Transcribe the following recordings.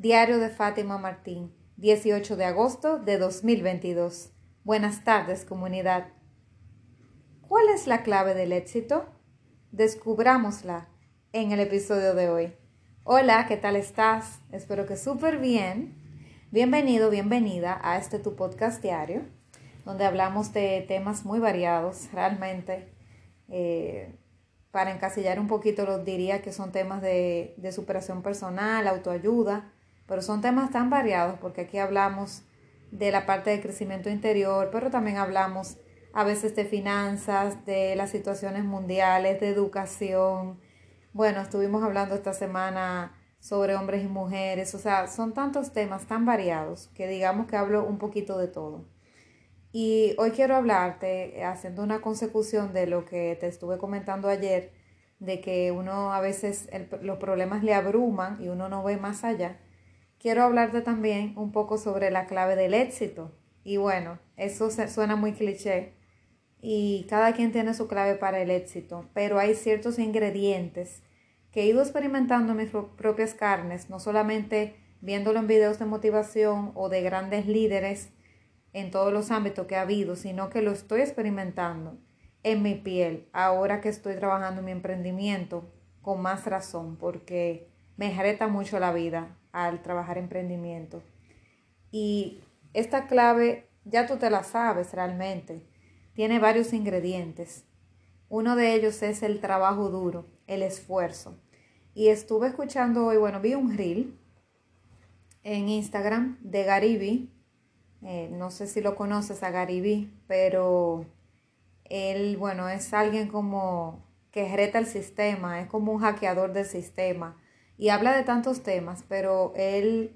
Diario de Fátima Martín, 18 de agosto de 2022. Buenas tardes, comunidad. ¿Cuál es la clave del éxito? Descubrámosla en el episodio de hoy. Hola, ¿qué tal estás? Espero que súper bien. Bienvenido, bienvenida a este tu podcast diario, donde hablamos de temas muy variados, realmente. Eh, para encasillar un poquito, los diría que son temas de, de superación personal, autoayuda, pero son temas tan variados porque aquí hablamos de la parte de crecimiento interior, pero también hablamos a veces de finanzas, de las situaciones mundiales, de educación. Bueno, estuvimos hablando esta semana sobre hombres y mujeres, o sea, son tantos temas tan variados que digamos que hablo un poquito de todo. Y hoy quiero hablarte, haciendo una consecución de lo que te estuve comentando ayer, de que uno a veces los problemas le abruman y uno no ve más allá quiero hablarte también un poco sobre la clave del éxito. Y bueno, eso suena muy cliché y cada quien tiene su clave para el éxito, pero hay ciertos ingredientes que he ido experimentando en mis propias carnes, no solamente viéndolo en videos de motivación o de grandes líderes en todos los ámbitos que ha habido, sino que lo estoy experimentando en mi piel ahora que estoy trabajando en mi emprendimiento con más razón, porque me reta mucho la vida al trabajar emprendimiento. Y esta clave ya tú te la sabes realmente. Tiene varios ingredientes. Uno de ellos es el trabajo duro, el esfuerzo. Y estuve escuchando hoy, bueno, vi un reel en Instagram de Gariby. Eh, no sé si lo conoces a Gariby, pero él, bueno, es alguien como que reta el sistema, es como un hackeador del sistema y habla de tantos temas, pero él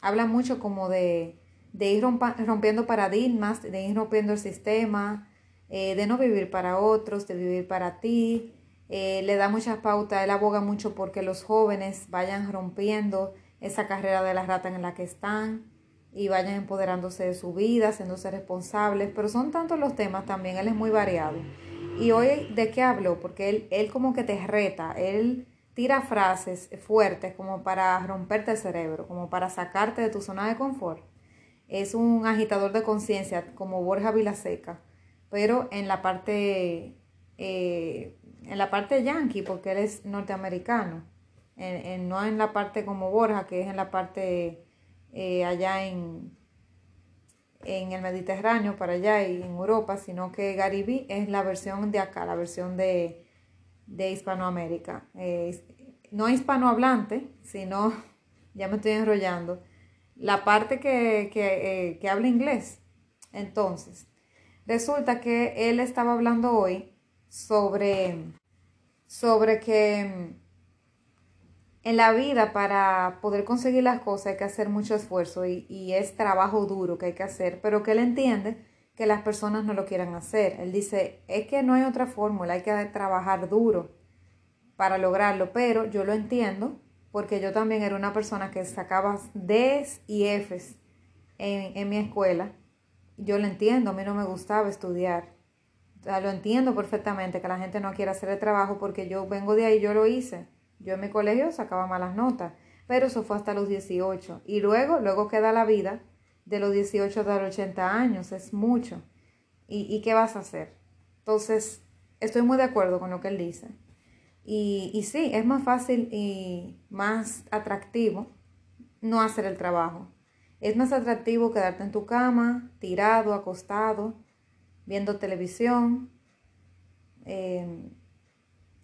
habla mucho como de, ir rompiendo paradigmas, de ir rompiendo el sistema, eh, de no vivir para otros, de vivir para ti. Eh, le da muchas pautas, él aboga mucho porque los jóvenes vayan rompiendo esa carrera de la rata en la que están y vayan empoderándose de su vida, haciéndose responsables, pero son tantos los temas también, él es muy variado. Y hoy, ¿de qué hablo? Porque él, él como que te reta, él tira frases fuertes como para romperte el cerebro, como para sacarte de tu zona de confort. Es un agitador de conciencia como Borja Vilaseca, pero en la parte eh, en la parte yankee, porque él es norteamericano, no en la parte como Borja, que es en la parte eh, allá en, en el Mediterráneo, para allá y en Europa, sino que Garibí es la versión de acá, la versión de, de Hispanoamérica. no hispanohablante, sino, ya me estoy enrollando, la parte que, que, eh, habla inglés. Entonces, resulta que él estaba hablando hoy sobre, sobre que mm, en la vida para poder conseguir las cosas hay que hacer mucho esfuerzo y, y es trabajo duro que hay que hacer, pero que él entiende que las personas no lo quieran hacer. Él dice, es que no hay otra fórmula, hay que trabajar duro para lograrlo, pero yo lo entiendo porque yo también era una persona que sacaba Ds y Fs en, en mi escuela. Yo lo entiendo, a mí no me gustaba estudiar. O sea, lo entiendo perfectamente que la gente no quiera hacer el trabajo porque yo vengo de ahí, yo lo hice. Yo en mi colegio sacaba malas notas, pero eso fue hasta los 18. Y luego, luego queda la vida de los 18 a los 80 años, es mucho. ¿Y, qué vas a hacer? Entonces, estoy muy de acuerdo con lo que él dice. Y, y sí, es más fácil y más atractivo no hacer el trabajo. Es más atractivo quedarte en tu cama, tirado, acostado, viendo televisión. Em,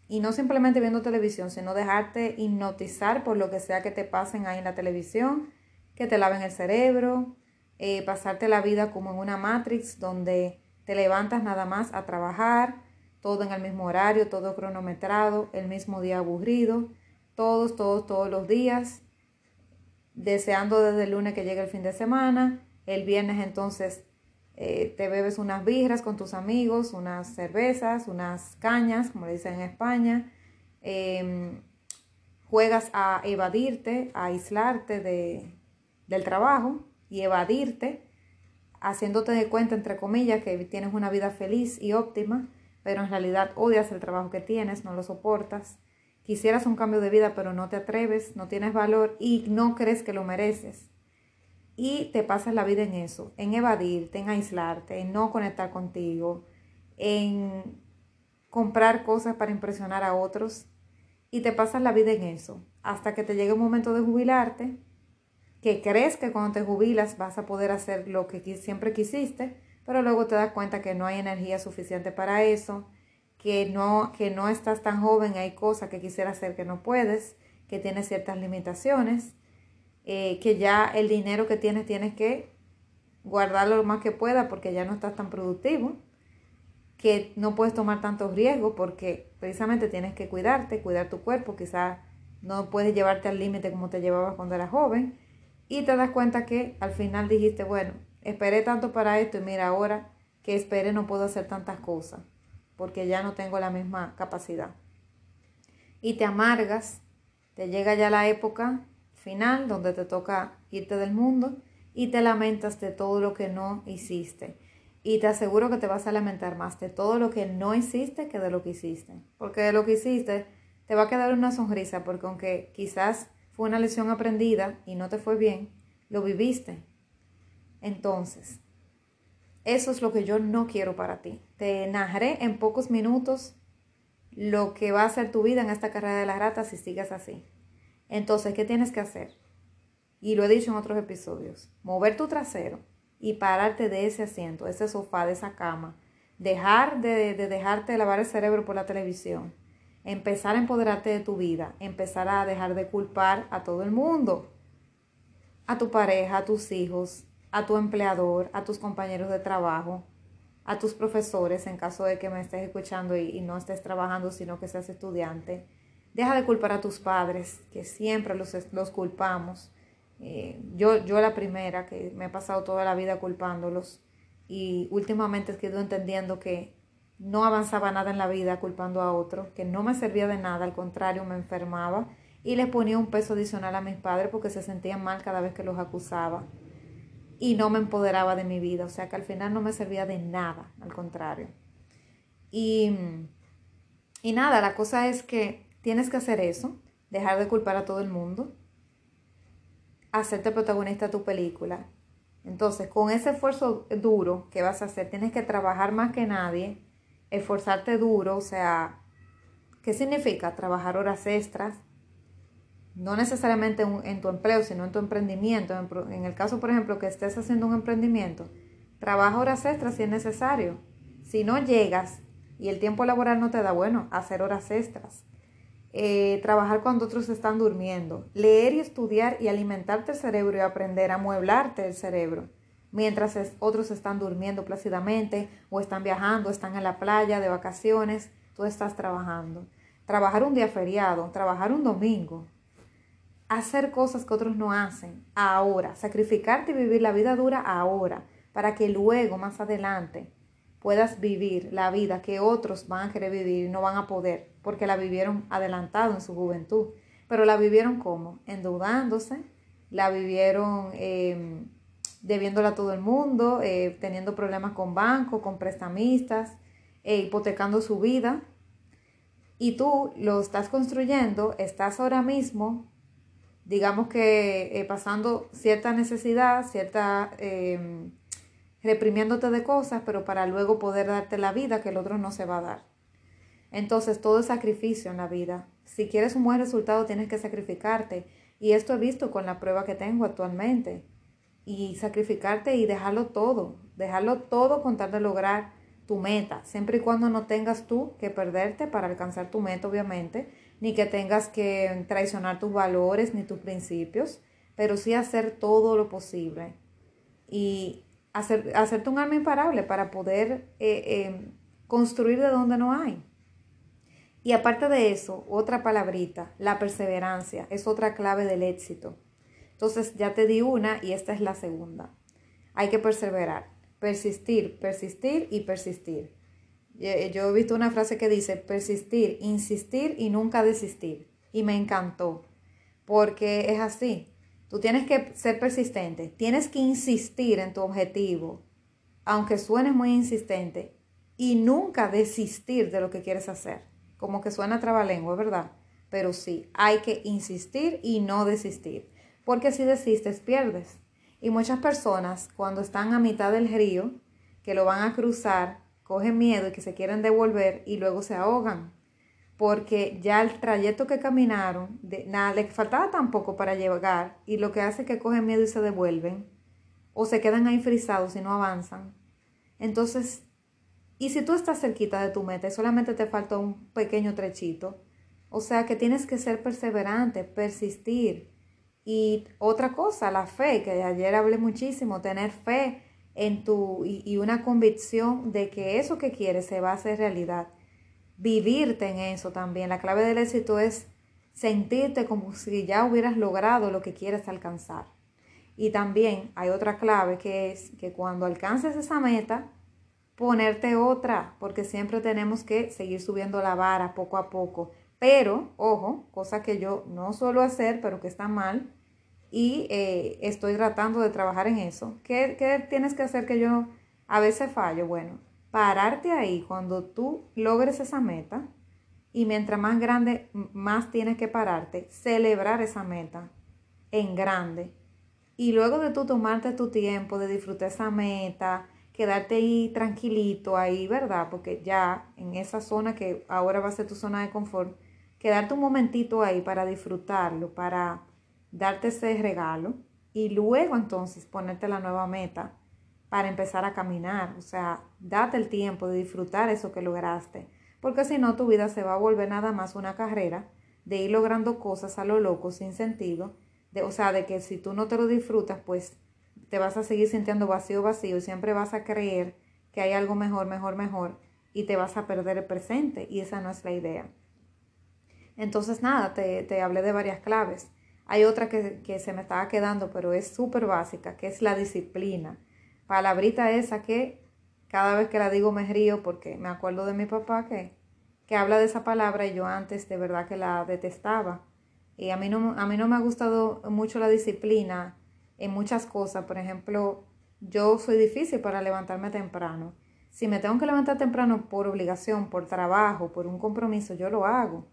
y no simplemente viendo televisión, sino dejarte hipnotizar por lo que sea que te pasen ahí en la televisión, que te laven el cerebro, eh, pasarte la vida como en una matrix donde te levantas nada más a trabajar, todo en el mismo horario, todo cronometrado, el mismo día aburrido, todos, todos, todos los días, deseando desde el lunes que llegue el fin de semana, el viernes entonces eh, te bebes unas birras con tus amigos, unas cervezas, unas cañas, como le dicen en España, em, juegas a evadirte, a aislarte de, del trabajo, y evadirte, haciéndote de cuenta, entre comillas, que tienes una vida feliz y óptima, pero en realidad odias el trabajo que tienes, no lo soportas, quisieras un cambio de vida, pero no te atreves, no tienes valor y no crees que lo mereces. Y te pasas la vida en eso, en evadirte, en aislarte, en no conectar contigo, en comprar cosas para impresionar a otros. Y te pasas la vida en eso, hasta que te llegue un momento de jubilarte, que crees que cuando te jubilas vas a poder hacer lo que siempre quisiste, pero luego te das cuenta que no hay energía suficiente para eso, que no, que no estás tan joven, hay cosas que quisieras hacer que no puedes, que tienes ciertas limitaciones, eh, que ya el dinero que tienes tienes que guardarlo lo más que pueda porque ya no estás tan productivo, que no puedes tomar tantos riesgos porque precisamente tienes que cuidarte, cuidar tu cuerpo, quizás no puedes llevarte al límite como te llevabas cuando eras joven y te das cuenta que al final dijiste, bueno, esperé tanto para esto y mira ahora que esperé no puedo hacer tantas cosas porque ya no tengo la misma capacidad. Y te amargas, te llega ya la época final donde te toca irte del mundo y te lamentas de todo lo que no hiciste. Y te aseguro que te vas a lamentar más de todo lo que no hiciste que de lo que hiciste. Porque de lo que hiciste te va a quedar una sonrisa porque aunque quizás fue una lección aprendida y no te fue bien, lo viviste. Entonces, eso es lo que yo no quiero para ti. Te narré en pocos minutos lo que va a ser tu vida en esta carrera de las ratas si sigues así. Entonces, ¿qué tienes que hacer? Y lo he dicho en otros episodios. Mover tu trasero y pararte de ese asiento, ese sofá, de esa cama. Dejar de, de dejarte lavar el cerebro por la televisión. Empezar a empoderarte de tu vida. Empezar a dejar de culpar a todo el mundo. A tu pareja, a tus hijos, a tu empleador, a tus compañeros de trabajo, a tus profesores, en caso de que me estés escuchando y, no estés trabajando, sino que seas estudiante. Deja de culpar a tus padres, que siempre los, los culpamos. Eh, yo, yo la primera, que me he pasado toda la vida culpándolos y últimamente he ido entendiendo que no avanzaba nada en la vida culpando a otro, que no me servía de nada, al contrario, me enfermaba y les ponía un peso adicional a mis padres porque se sentían mal cada vez que los acusaba y no me empoderaba de mi vida, o sea que al final no me servía de nada, al contrario. Y, y nada, la cosa es que tienes que hacer eso, dejar de culpar a todo el mundo, hacerte protagonista de tu película. Entonces, con ese esfuerzo duro que vas a hacer, tienes que trabajar más que nadie, esforzarte duro, o sea, ¿qué significa? Trabajar horas extras, no necesariamente en tu empleo, sino en tu emprendimiento. En el caso, por ejemplo, que estés haciendo un emprendimiento, trabaja horas extras si es necesario. Si no llegas y el tiempo laboral no te da, bueno, hacer horas extras. Eh, trabajar cuando otros están durmiendo. Leer y estudiar y alimentarte el cerebro y aprender a mueblarte el cerebro. Mientras otros están durmiendo plácidamente o están viajando, están en la playa de vacaciones, tú estás trabajando. Trabajar un día feriado, trabajar un domingo, hacer cosas que otros no hacen ahora, sacrificarte y vivir la vida dura ahora, para que luego, más adelante, puedas vivir la vida que otros van a querer vivir y no van a poder, porque la vivieron adelantado en su juventud. Pero la vivieron como? Endeudándose, la vivieron eh, debiéndola a todo el mundo, eh, teniendo problemas con bancos, con prestamistas, eh, hipotecando su vida. Y tú lo estás construyendo, estás ahora mismo digamos que eh, pasando cierta necesidad, cierta em, reprimiéndote de cosas, pero para luego poder darte la vida que el otro no se va a dar. Entonces, todo es sacrificio en la vida. Si quieres un buen resultado, tienes que sacrificarte. Y esto he visto con la prueba que tengo actualmente. Y sacrificarte y dejarlo todo, dejarlo todo con tal de lograr tu meta, siempre y cuando no tengas tú que perderte para alcanzar tu meta, obviamente, ni que tengas que traicionar tus valores ni tus principios, pero sí hacer todo lo posible y hacer, hacerte un alma imparable para poder eh, em, construir de donde no hay. Y aparte de eso, otra palabrita, la perseverancia, es otra clave del éxito. Entonces ya te di una y esta es la segunda. Hay que perseverar, persistir, persistir y persistir. Eh, yo he visto una frase que dice persistir, insistir y nunca desistir. Y me encantó, porque es así. Tú tienes que ser persistente, tienes que insistir en tu objetivo, aunque suene muy insistente, y nunca desistir de lo que quieres hacer. Como que suena trabalengua, ¿verdad? pero sí, hay que insistir y no desistir, porque si desistes pierdes. Y muchas personas cuando están a mitad del río, que lo van a cruzar, cogen miedo y que se quieren devolver y luego se ahogan, porque ya el trayecto que caminaron, de, nada, les faltaba tampoco para llegar y lo que hace es que cogen miedo y se devuelven o se quedan ahí frisados y no avanzan. Entonces, y si tú estás cerquita de tu meta y solamente te falta un pequeño trechito, o sea que tienes que ser perseverante, persistir. Y otra cosa, la fe, que ayer hablé muchísimo, tener fe en tu y, una convicción de que eso que quieres se va a hacer realidad. Vivirte en eso también. La clave del éxito es sentirte como si ya hubieras logrado lo que quieres alcanzar. Y también hay otra clave que es que cuando alcances esa meta, ponerte otra, porque siempre tenemos que seguir subiendo la vara poco a poco. Pero, ojo, cosa que yo no suelo hacer, pero que está mal, y eh, estoy tratando de trabajar en eso. ¿Qué, ¿Qué tienes que hacer que yo a veces fallo? Bueno, pararte ahí cuando tú logres esa meta y mientras más grande, más tienes que pararte, celebrar esa meta en grande. Y luego de tú tomarte tu tiempo, de disfrutar esa meta, quedarte ahí tranquilito, ahí, ¿verdad? Porque ya en esa zona que ahora va a ser tu zona de confort, quedarte un momentito ahí para disfrutarlo, para darte ese regalo y luego entonces ponerte la nueva meta para empezar a caminar, o sea, date el tiempo de disfrutar eso que lograste, porque si no tu vida se va a volver nada más una carrera de ir logrando cosas a lo loco sin sentido, de, o sea, de que si tú no te lo disfrutas, pues te vas a seguir sintiendo vacío, vacío y siempre vas a creer que hay algo mejor, mejor, mejor y te vas a perder el presente y esa no es la idea. Entonces, nada, te, te hablé de varias claves. Hay otra que, que se me estaba quedando, pero es súper básica, que es la disciplina. Palabrita esa que cada vez que la digo me río porque me acuerdo de mi papá que, que habla de esa palabra y yo antes de verdad que la detestaba. Y a mí no, a mí no me ha gustado mucho la disciplina en muchas cosas. Por ejemplo, yo soy difícil para levantarme temprano. Si me tengo que levantar temprano por obligación, por trabajo, por un compromiso, yo lo hago.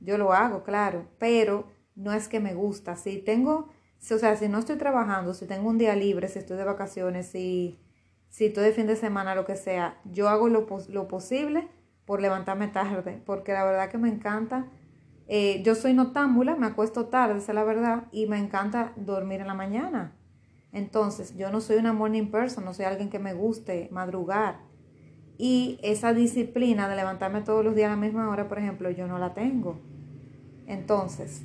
Yo lo hago, claro, pero no es que me gusta. Si tengo, o sea, si no estoy trabajando, si tengo un día libre, si estoy de vacaciones, si, si estoy de fin de semana, lo que sea, yo hago lo, lo posible por levantarme tarde, porque la verdad que me encanta. Eh, yo soy notámbula, me acuesto tarde, esa es la verdad, y me encanta dormir en la mañana. Entonces, yo no soy una morning person, no soy alguien que me guste madrugar. Y esa disciplina de levantarme todos los días a la misma hora, por ejemplo, yo no la tengo. Entonces,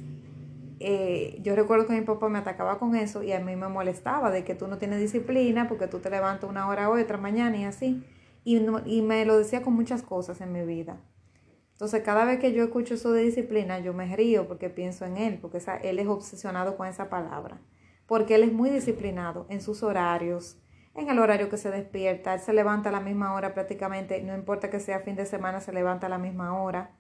eh, yo recuerdo que mi papá me atacaba con eso y a mí me molestaba de que tú no tienes disciplina porque tú te levantas una hora hoy, otra mañana y así. Y, y me lo decía con muchas cosas en mi vida. Entonces, cada vez que yo escucho eso de disciplina, yo me río porque pienso en él, porque él es obsesionado con esa palabra. Porque él es muy disciplinado en sus horarios, en el horario que se despierta. Él se levanta a la misma hora prácticamente, no importa que sea fin de semana, se levanta a la misma hora.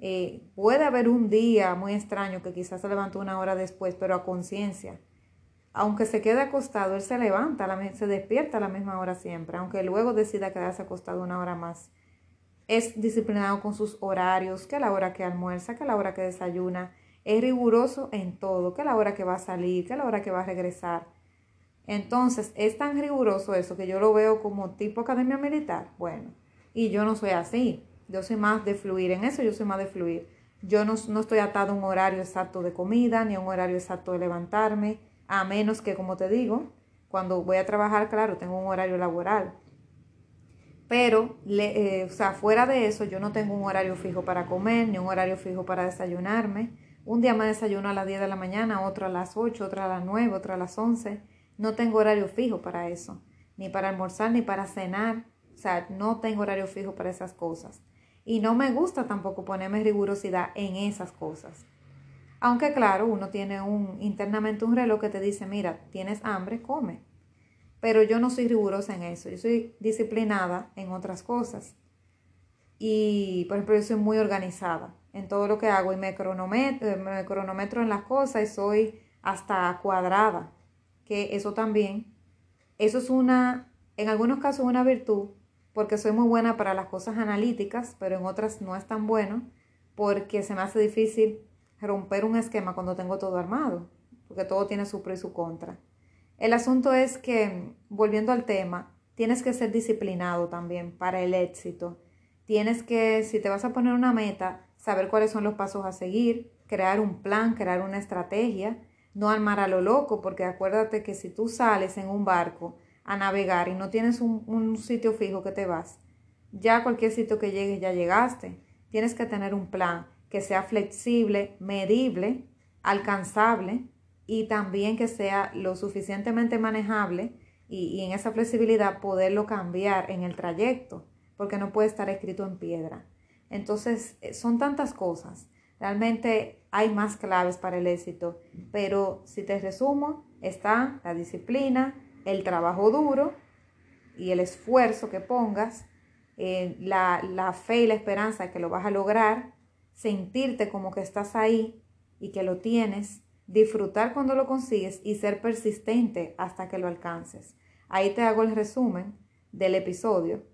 Eh, puede haber un día muy extraño que quizás se levantó una hora después, pero a conciencia. Aunque se quede acostado, él se levanta, se despierta a la misma hora siempre, aunque luego decida quedarse acostado una hora más. Es disciplinado con sus horarios, que a la hora que almuerza, que a la hora que desayuna. Es riguroso en todo, que a la hora que va a salir, que a la hora que va a regresar. Entonces, es tan riguroso eso que yo lo veo como tipo academia militar. Bueno, y yo no soy así. Yo soy más de fluir. En eso yo soy más de fluir. Yo no, no estoy atado a un horario exacto de comida ni a un horario exacto de levantarme, a menos que, como te digo, cuando voy a trabajar, claro, tengo un horario laboral. Pero, le, eh, o sea, fuera de eso, yo no tengo un horario fijo para comer, ni un horario fijo para desayunarme. Un día me desayuno a las 10 de la mañana, otro a las 8, otro a las 9, otro a las 11. No tengo horario fijo para eso, ni para almorzar, ni para cenar. O sea, no tengo horario fijo para esas cosas. Y no me gusta tampoco ponerme rigurosidad en esas cosas. Aunque claro, uno tiene un internamente un reloj que te dice, mira, tienes hambre, come. Pero yo no soy rigurosa en eso, yo soy disciplinada en otras cosas. Y, por ejemplo, yo soy muy organizada en todo lo que hago y me cronometro, me cronometro en las cosas y soy hasta cuadrada que eso también, eso es una, en algunos casos una virtud, porque soy muy buena para las cosas analíticas, pero en otras no es tan bueno, porque se me hace difícil romper un esquema cuando tengo todo armado, porque todo tiene su pro y su contra. El asunto es que, volviendo al tema, tienes que ser disciplinado también para el éxito. Tienes que, si te vas a poner una meta, saber cuáles son los pasos a seguir, crear un plan, crear una estrategia, no armar a lo loco, porque acuérdate que si tú sales en un barco a navegar y no tienes un, sitio fijo que te vas, ya cualquier sitio que llegues ya llegaste. Tienes que tener un plan que sea flexible, medible, alcanzable y también que sea lo suficientemente manejable y, en esa flexibilidad poderlo cambiar en el trayecto, porque no puede estar escrito en piedra. Entonces, eh, son tantas cosas. Realmente hay más claves para el éxito, pero si te resumo, está la disciplina, el trabajo duro y el esfuerzo que pongas, eh, la, la fe y la esperanza de que lo vas a lograr, sentirte como que estás ahí y que lo tienes, disfrutar cuando lo consigues y ser persistente hasta que lo alcances. Ahí te hago el resumen del episodio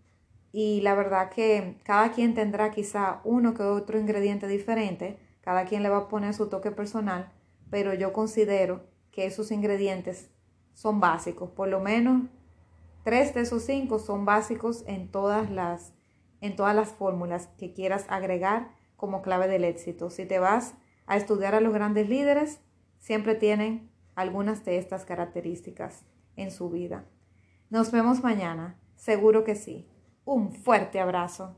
y la verdad que cada quien tendrá quizá uno que otro ingrediente diferente, cada quien le va a poner su toque personal, pero yo considero que esos ingredientes son básicos, por lo menos tres de esos cinco son básicos en todas las en todas las fórmulas que quieras agregar como clave del éxito. Si te vas a estudiar a los grandes líderes, siempre tienen algunas de estas características en su vida. Nos vemos mañana, seguro que sí. Un fuerte abrazo.